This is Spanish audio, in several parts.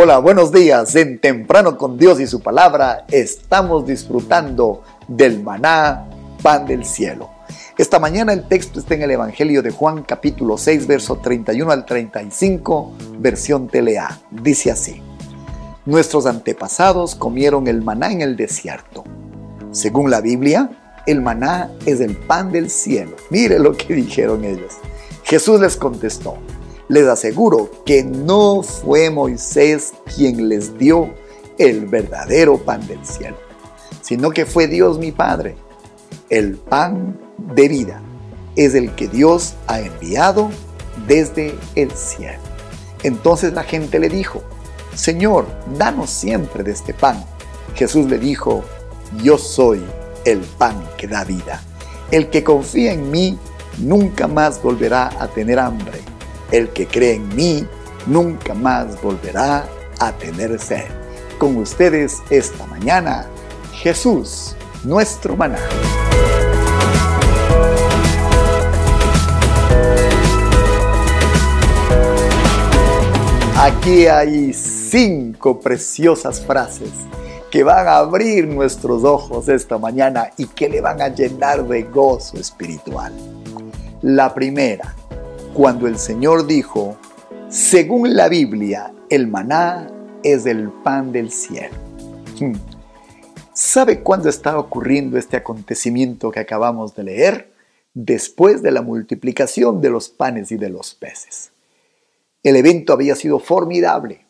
Hola, buenos días. En Temprano con Dios y su palabra estamos disfrutando del maná, pan del cielo. Esta mañana el texto está en el Evangelio de Juan capítulo 6, verso 31 al 35, versión telea. Dice así, Nuestros antepasados comieron el maná en el desierto. Según la Biblia, el maná es el pan del cielo. Mire lo que dijeron ellos. Jesús les contestó, les aseguro que no fue Moisés quien les dio el verdadero pan del cielo, sino que fue Dios mi Padre. El pan de vida es el que Dios ha enviado desde el cielo. Entonces la gente le dijo, Señor, danos siempre de este pan. Jesús le dijo, yo soy el pan que da vida. El que confía en mí nunca más volverá a tener hambre el que cree en mí nunca más volverá a tener sed. Con ustedes esta mañana, Jesús, nuestro maná. Aquí hay cinco preciosas frases que van a abrir nuestros ojos esta mañana y que le van a llenar de gozo espiritual. La primera, cuando el Señor dijo, según la Biblia, el maná es el pan del cielo. Hmm. ¿Sabe cuándo está ocurriendo este acontecimiento que acabamos de leer? Después de la multiplicación de los panes y de los peces. El evento había sido formidable.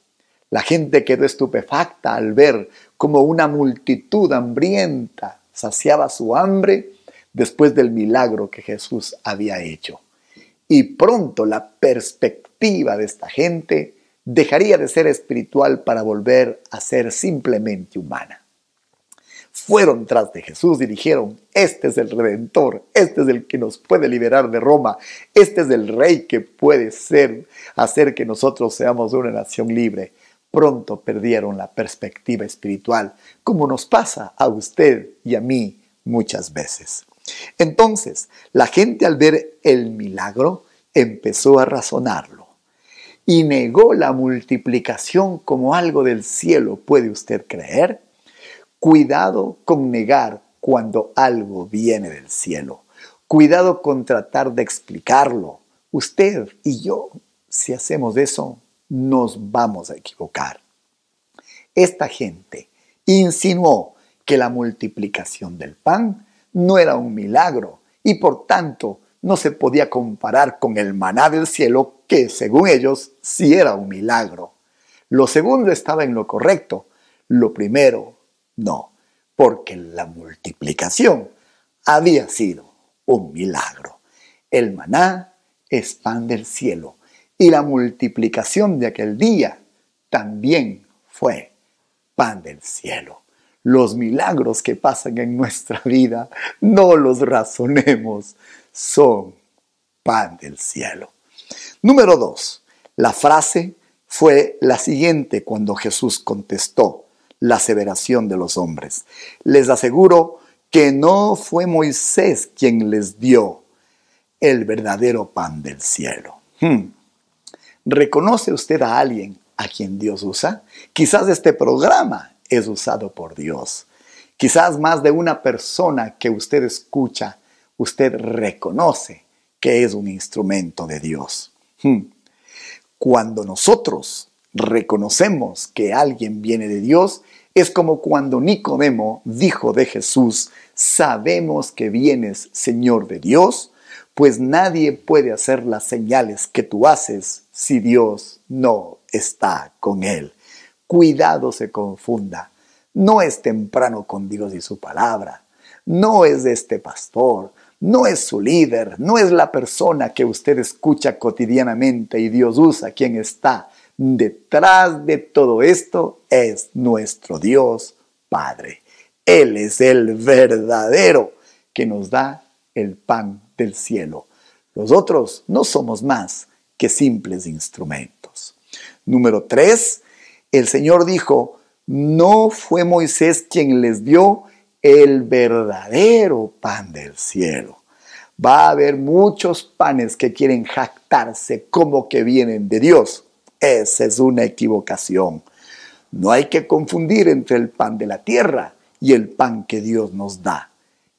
La gente quedó estupefacta al ver cómo una multitud hambrienta saciaba su hambre después del milagro que Jesús había hecho y pronto la perspectiva de esta gente dejaría de ser espiritual para volver a ser simplemente humana. Fueron tras de Jesús y dijeron, este es el Redentor, este es el que nos puede liberar de Roma, este es el Rey que puede hacer que nosotros seamos una nación libre. Pronto perdieron la perspectiva espiritual, como nos pasa a usted y a mí muchas veces. Entonces, la gente al ver el milagro empezó a razonarlo y negó la multiplicación como algo del cielo. ¿Puede usted creer? Cuidado con negar cuando algo viene del cielo. Cuidado con tratar de explicarlo. Usted y yo, si hacemos eso, nos vamos a equivocar. Esta gente insinuó que la multiplicación del pan no era un milagro y por tanto no se podía comparar con el maná del cielo que, según ellos, sí era un milagro. Lo segundo estaba en lo correcto, lo primero no, porque la multiplicación había sido un milagro. El maná es pan del cielo y la multiplicación de aquel día también fue pan del cielo los milagros que pasan en nuestra vida, no los razonemos, son pan del cielo. Número dos, la frase fue la siguiente cuando Jesús contestó la aseveración de los hombres. Les aseguro que no fue Moisés quien les dio el verdadero pan del cielo. Hmm. ¿Reconoce usted a alguien a quien Dios usa? Quizás este programa es usado por Dios. Quizás más de una persona que usted escucha, usted reconoce que es un instrumento de Dios. Hmm. Cuando nosotros reconocemos que alguien viene de Dios, es como cuando Nicodemo dijo de Jesús, sabemos que vienes Señor de Dios, pues nadie puede hacer las señales que tú haces si Dios no está con él cuidado se confunda. No es temprano con Dios y su palabra. No es de este pastor. No es su líder. No es la persona que usted escucha cotidianamente y Dios usa quien está. Detrás de todo esto es nuestro Dios Padre. Él es el verdadero que nos da el pan del cielo. Los otros no somos más que simples instrumentos. Número tres, el Señor dijo, no fue Moisés quien les dio el verdadero pan del cielo. Va a haber muchos panes que quieren jactarse como que vienen de Dios. Esa es una equivocación. No hay que confundir entre el pan de la tierra y el pan que Dios nos da.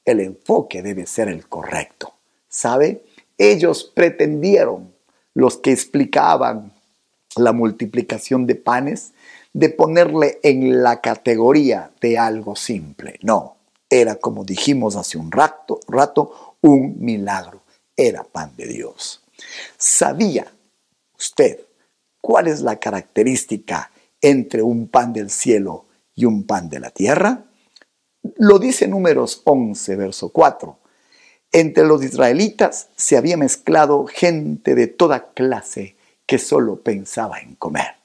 El enfoque debe ser el correcto. ¿Sabe? Ellos pretendieron, los que explicaban la multiplicación de panes, de ponerle en la categoría de algo simple. No, era como dijimos hace un rato, un milagro. Era pan de Dios. ¿Sabía usted cuál es la característica entre un pan del cielo y un pan de la tierra? Lo dice Números 11, verso 4. Entre los israelitas se había mezclado gente de toda clase que solo pensaba en comer.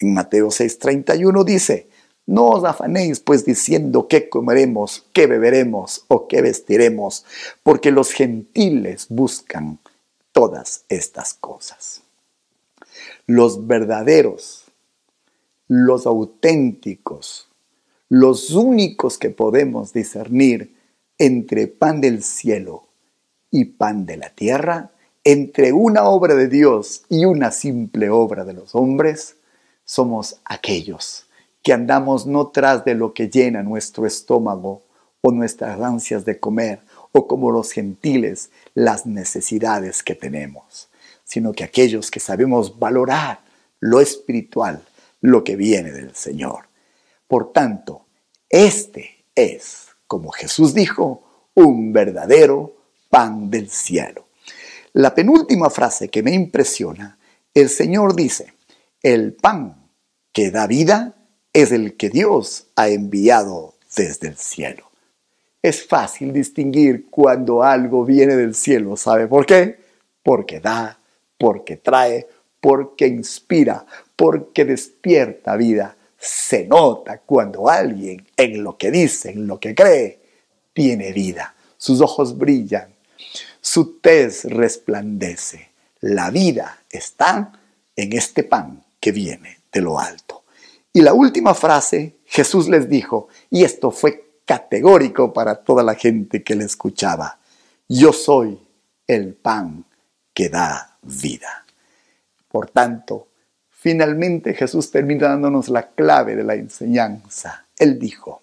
En Mateo 6:31 dice, no os afanéis pues diciendo qué comeremos, qué beberemos o qué vestiremos, porque los gentiles buscan todas estas cosas. Los verdaderos, los auténticos, los únicos que podemos discernir entre pan del cielo y pan de la tierra, entre una obra de Dios y una simple obra de los hombres, somos aquellos que andamos no tras de lo que llena nuestro estómago o nuestras ansias de comer, o como los gentiles las necesidades que tenemos, sino que aquellos que sabemos valorar lo espiritual, lo que viene del Señor. Por tanto, este es, como Jesús dijo, un verdadero pan del cielo. La penúltima frase que me impresiona, el Señor dice, el pan que da vida es el que Dios ha enviado desde el cielo. Es fácil distinguir cuando algo viene del cielo, ¿sabe por qué? Porque da, porque trae, porque inspira, porque despierta vida. Se nota cuando alguien en lo que dice, en lo que cree, tiene vida. Sus ojos brillan, su tez resplandece. La vida está en este pan que viene de lo alto. Y la última frase, Jesús les dijo, y esto fue categórico para toda la gente que le escuchaba, yo soy el pan que da vida. Por tanto, finalmente Jesús termina dándonos la clave de la enseñanza. Él dijo,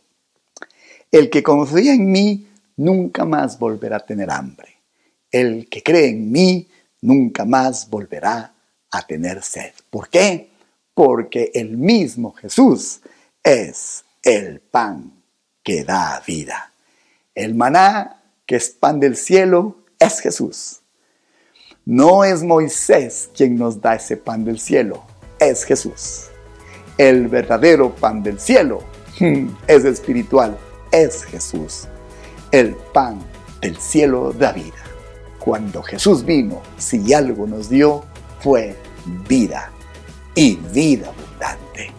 el que confía en mí nunca más volverá a tener hambre. El que cree en mí nunca más volverá a tener sed. ¿Por qué? Porque el mismo Jesús es el pan que da vida. El maná, que es pan del cielo, es Jesús. No es Moisés quien nos da ese pan del cielo, es Jesús. El verdadero pan del cielo es espiritual, es Jesús. El pan del cielo da vida. Cuando Jesús vino, si algo nos dio, fue vida y vida abundante.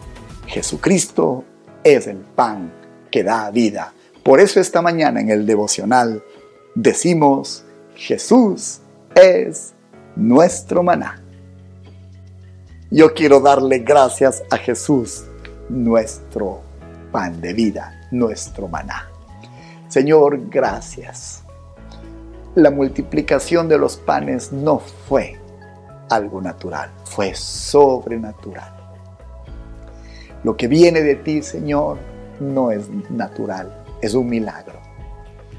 Jesucristo es el pan que da vida. Por eso esta mañana en el devocional decimos, Jesús es nuestro maná. Yo quiero darle gracias a Jesús, nuestro pan de vida, nuestro maná. Señor, gracias. La multiplicación de los panes no fue algo natural, fue sobrenatural. Lo que viene de ti, Señor, no es natural, es un milagro.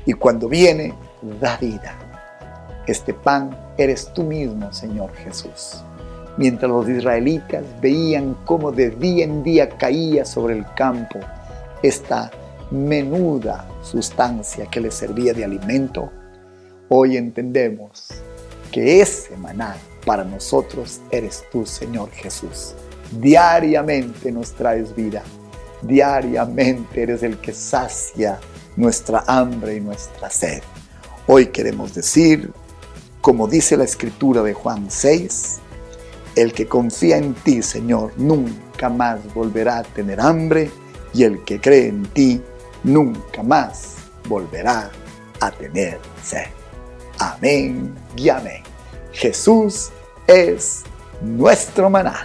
Y cuando viene, da vida. Este pan eres tú mismo, Señor Jesús. Mientras los israelitas veían cómo de día en día caía sobre el campo esta menuda sustancia que les servía de alimento, hoy entendemos que ese maná para nosotros eres tú, Señor Jesús. Diariamente nos traes vida. Diariamente eres el que sacia nuestra hambre y nuestra sed. Hoy queremos decir, como dice la escritura de Juan 6, el que confía en ti, Señor, nunca más volverá a tener hambre y el que cree en ti nunca más volverá a tener sed. Amén y amén. Jesús es nuestro maná.